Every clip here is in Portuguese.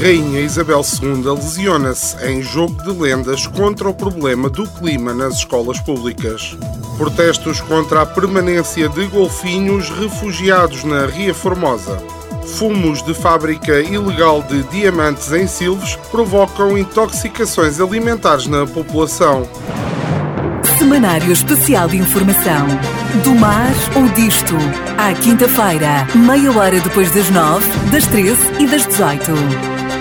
Rainha Isabel II lesiona-se em jogo de lendas contra o problema do clima nas escolas públicas. Protestos contra a permanência de golfinhos refugiados na Ria Formosa. Fumos de fábrica ilegal de diamantes em Silves provocam intoxicações alimentares na população. Semanário Especial de Informação. Do mar ou disto. À quinta-feira, meia hora depois das nove, das treze e das dezoito.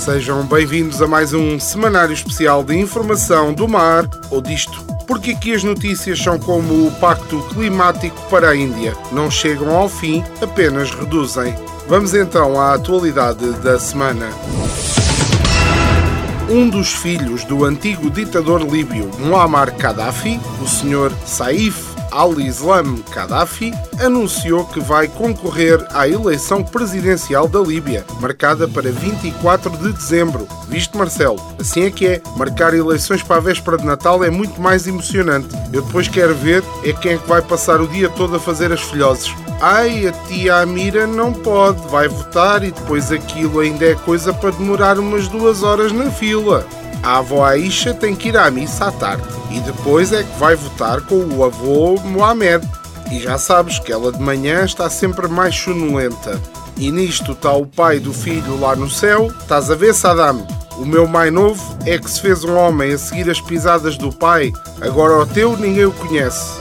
Sejam bem-vindos a mais um semanário especial de informação do mar ou disto. Porque aqui as notícias são como o Pacto Climático para a Índia. Não chegam ao fim, apenas reduzem. Vamos então à atualidade da semana. Um dos filhos do antigo ditador líbio Muammar Gaddafi, o Sr. Saif al-Islam Gaddafi, anunciou que vai concorrer à eleição presidencial da Líbia, marcada para 24 de dezembro. Visto, Marcelo? Assim é que é. Marcar eleições para a véspera de Natal é muito mais emocionante. Eu depois quero ver é quem é que vai passar o dia todo a fazer as filhoses. Ai, a tia Amira não pode, vai votar e depois aquilo ainda é coisa para demorar umas duas horas na fila. A avó Aisha tem que ir à missa à tarde e depois é que vai votar com o avô Mohamed. E já sabes que ela de manhã está sempre mais sonolenta. E nisto está o pai do filho lá no céu. Estás a ver, Saddam? O meu mais novo é que se fez um homem a seguir as pisadas do pai, agora o teu ninguém o conhece.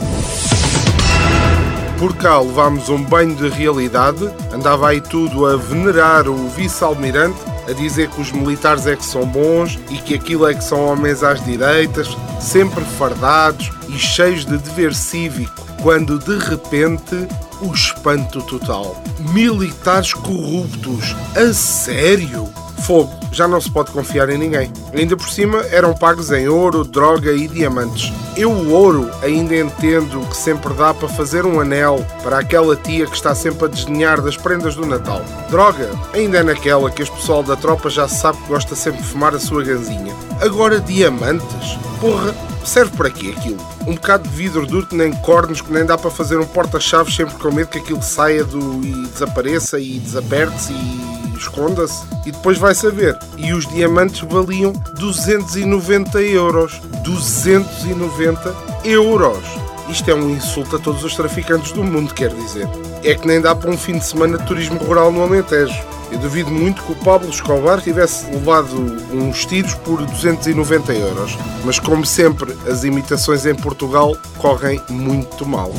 Por cá levámos um banho de realidade, andava aí tudo a venerar o vice-almirante, a dizer que os militares é que são bons e que aquilo é que são homens às direitas, sempre fardados e cheios de dever cívico, quando de repente o espanto total. Militares corruptos, a sério? Fogo, já não se pode confiar em ninguém. Ainda por cima eram pagos em ouro, droga e diamantes. Eu, o ouro, ainda entendo que sempre dá para fazer um anel para aquela tia que está sempre a desdenhar das prendas do Natal. Droga, ainda é naquela que este pessoal da tropa já sabe que gosta sempre de fumar a sua ganzinha. Agora, diamantes? Porra, serve para quê aquilo? Um bocado de vidro duro que nem cornos, que nem dá para fazer um porta-chaves sempre com medo que aquilo saia do e desapareça e desaperte-se e esconda-se e depois vai saber. E os diamantes valiam 290 euros. 290 euros. Isto é um insulto a todos os traficantes do mundo, quer dizer. É que nem dá para um fim de semana de turismo rural no Alentejo. Eu duvido muito que o Pablo Escobar tivesse levado uns tiros por 290 euros. Mas, como sempre, as imitações em Portugal correm muito mal.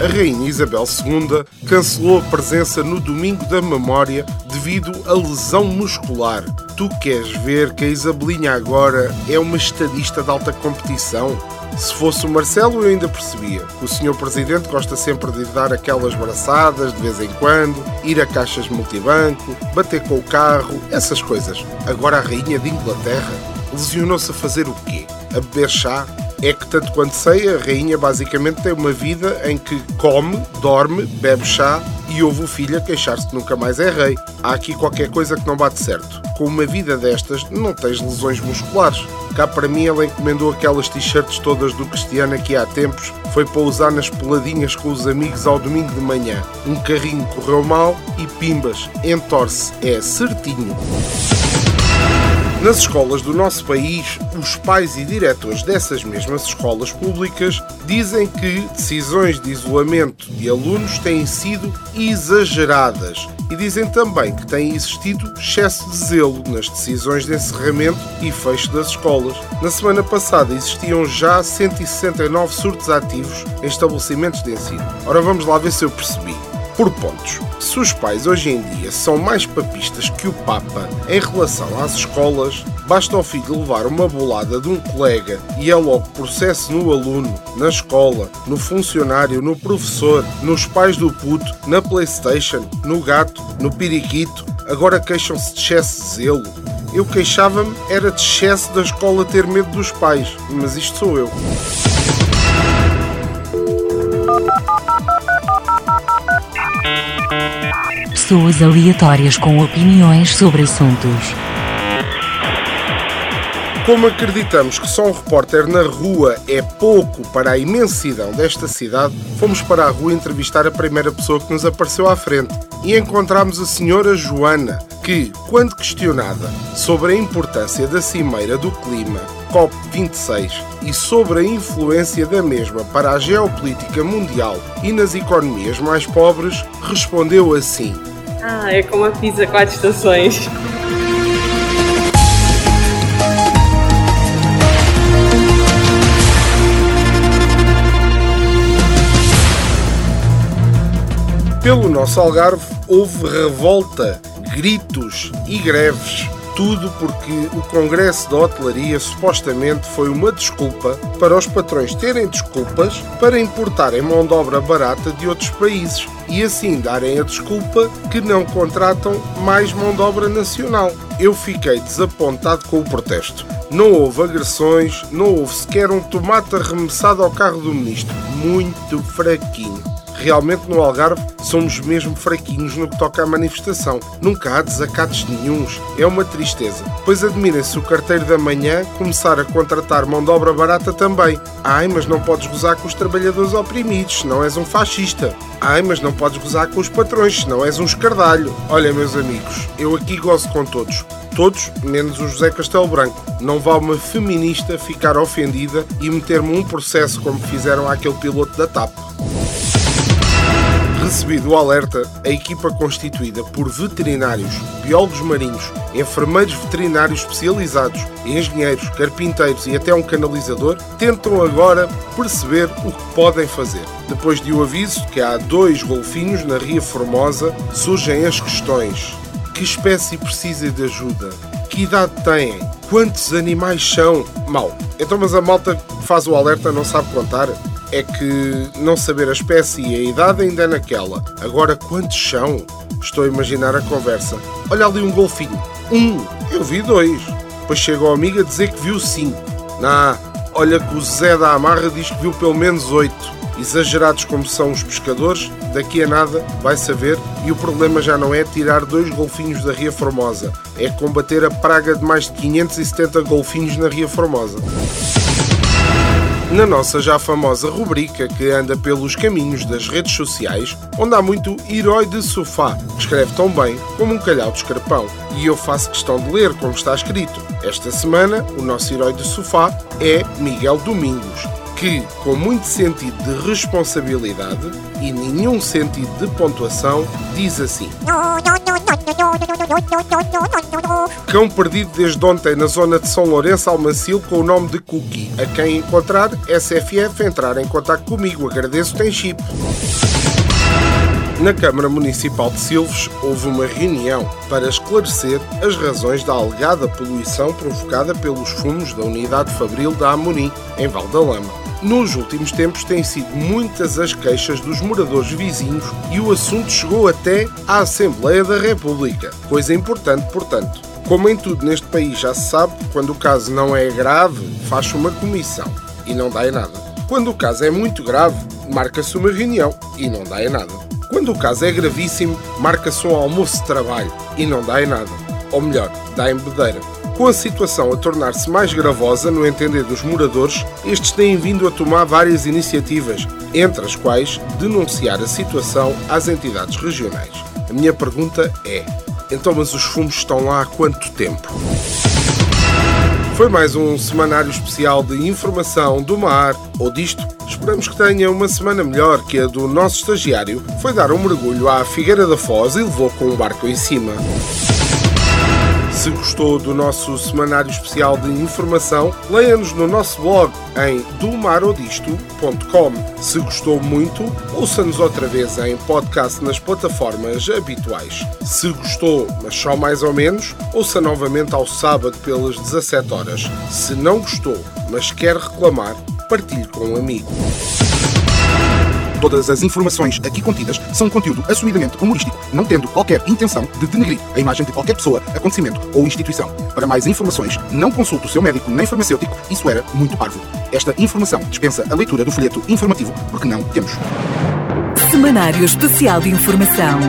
A Rainha Isabel II cancelou a presença no Domingo da Memória devido a lesão muscular. Tu queres ver que a Isabelinha agora é uma estadista de alta competição? Se fosse o Marcelo, eu ainda percebia. O senhor Presidente gosta sempre de dar aquelas braçadas de vez em quando, ir a caixas multibanco, bater com o carro, essas coisas. Agora a Rainha de Inglaterra lesionou-se a fazer o quê? A beber chá? É que, tanto quanto sei, a rainha basicamente tem uma vida em que come, dorme, bebe chá e ouve o filho a queixar-se que nunca mais é rei. Há aqui qualquer coisa que não bate certo. Com uma vida destas, não tens lesões musculares. Cá para mim, ela encomendou aquelas t-shirts todas do Cristiano aqui há tempos, foi para usar nas peladinhas com os amigos ao domingo de manhã. Um carrinho correu mal e pimbas, entorce, é certinho. Nas escolas do nosso país, os pais e diretores dessas mesmas escolas públicas dizem que decisões de isolamento de alunos têm sido exageradas e dizem também que tem existido excesso de zelo nas decisões de encerramento e fecho das escolas. Na semana passada existiam já 169 surtos ativos em estabelecimentos de ensino. Ora, vamos lá ver se eu percebi por pontos. Se os pais hoje em dia são mais papistas que o Papa em relação às escolas, basta ao filho levar uma bolada de um colega e é logo processo no aluno, na escola, no funcionário, no professor, nos pais do puto, na Playstation, no gato, no periquito. Agora queixam-se de excesso de zelo. Eu queixava-me era de excesso da escola ter medo dos pais, mas isto sou eu. Pessoas aleatórias com opiniões sobre assuntos. Como acreditamos que só um repórter na rua é pouco para a imensidão desta cidade, fomos para a rua entrevistar a primeira pessoa que nos apareceu à frente e encontramos a senhora Joana, que, quando questionada sobre a importância da Cimeira do Clima, COP26, e sobre a influência da mesma para a geopolítica mundial e nas economias mais pobres, respondeu assim: Ah, é como a pizza quatro estações. Pelo nosso Algarve houve revolta, gritos e greves. Tudo porque o Congresso da Hotelaria supostamente foi uma desculpa para os patrões terem desculpas para importarem mão de obra barata de outros países e assim darem a desculpa que não contratam mais mão de obra nacional. Eu fiquei desapontado com o protesto. Não houve agressões, não houve sequer um tomate arremessado ao carro do ministro. Muito fraquinho realmente no Algarve somos mesmo fraquinhos no que toca à manifestação. Nunca há desacatos nenhuns. É uma tristeza. Pois admirem-se o carteiro da manhã começar a contratar mão de obra barata também. Ai, mas não podes gozar com os trabalhadores oprimidos, senão és um fascista. Ai, mas não podes gozar com os patrões, senão és um escardalho. Olha, meus amigos, eu aqui gozo com todos todos, menos o José Castelo Branco. Não vá uma feminista ficar ofendida e meter-me um processo como fizeram àquele piloto da TAP. Recebido o alerta, a equipa constituída por veterinários, biólogos marinhos, enfermeiros veterinários especializados, engenheiros, carpinteiros e até um canalizador tentam agora perceber o que podem fazer. Depois de o aviso que há dois golfinhos na Ria Formosa, surgem as questões: que espécie precisa de ajuda? Que idade têm? Quantos animais são? Mal. Então, mas a malta que faz o alerta não sabe contar? É que não saber a espécie e a idade ainda é naquela. Agora, quantos são? Estou a imaginar a conversa. Olha ali um golfinho. Um. Eu vi dois. Depois chega o amigo a dizer que viu cinco. Nah, olha que o Zé da Amarra diz que viu pelo menos oito. Exagerados como são os pescadores, daqui a nada vai saber e o problema já não é tirar dois golfinhos da Ria Formosa, é combater a praga de mais de 570 golfinhos na Ria Formosa na nossa já famosa rubrica que anda pelos caminhos das redes sociais, onde há muito herói de sofá, que escreve tão bem como um calhau de escarpão. E eu faço questão de ler como está escrito. Esta semana, o nosso herói de sofá é Miguel Domingos, que, com muito sentido de responsabilidade e nenhum sentido de pontuação, diz assim: Cão perdido desde ontem na zona de São Lourenço Almacil com o nome de Cookie. A quem encontrar, SFF entrar em contato comigo. Agradeço, tem chip. Na Câmara Municipal de Silves houve uma reunião para esclarecer as razões da alegada poluição provocada pelos fumos da unidade fabril da Amorim, em Valdalama. Nos últimos tempos têm sido muitas as queixas dos moradores vizinhos e o assunto chegou até à Assembleia da República. Coisa importante, portanto. Como em tudo neste país já se sabe, quando o caso não é grave, faz-se uma comissão e não dá em nada. Quando o caso é muito grave, marca-se uma reunião e não dá em nada. Quando o caso é gravíssimo, marca-se um almoço de trabalho e não dá em nada. Ou melhor, dá em bedeira. Com a situação a tornar-se mais gravosa no entender dos moradores, estes têm vindo a tomar várias iniciativas, entre as quais denunciar a situação às entidades regionais. A minha pergunta é: então, mas os fumos estão lá há quanto tempo? Foi mais um semanário especial de informação do mar ou disto. Esperamos que tenha uma semana melhor que a do nosso estagiário. Foi dar um mergulho à Figueira da Foz e levou com um barco em cima. Se gostou do nosso semanário especial de informação, leia-nos no nosso blog em domarodisto.com. Se gostou muito, ouça-nos outra vez em podcast nas plataformas habituais. Se gostou, mas só mais ou menos, ouça novamente ao sábado pelas 17 horas. Se não gostou, mas quer reclamar, partilhe com um amigo. Todas as informações aqui contidas são conteúdo assumidamente humorístico, não tendo qualquer intenção de denegrir a imagem de qualquer pessoa, acontecimento ou instituição. Para mais informações, não consulte o seu médico nem farmacêutico, isso era muito parvo. Esta informação dispensa a leitura do folheto informativo, porque não temos. Semanário Especial de Informação.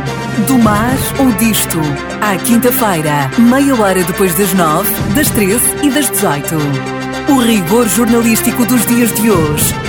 Do mar ou disto. À quinta-feira, meia hora depois das nove, das treze e das dezoito. O rigor jornalístico dos dias de hoje.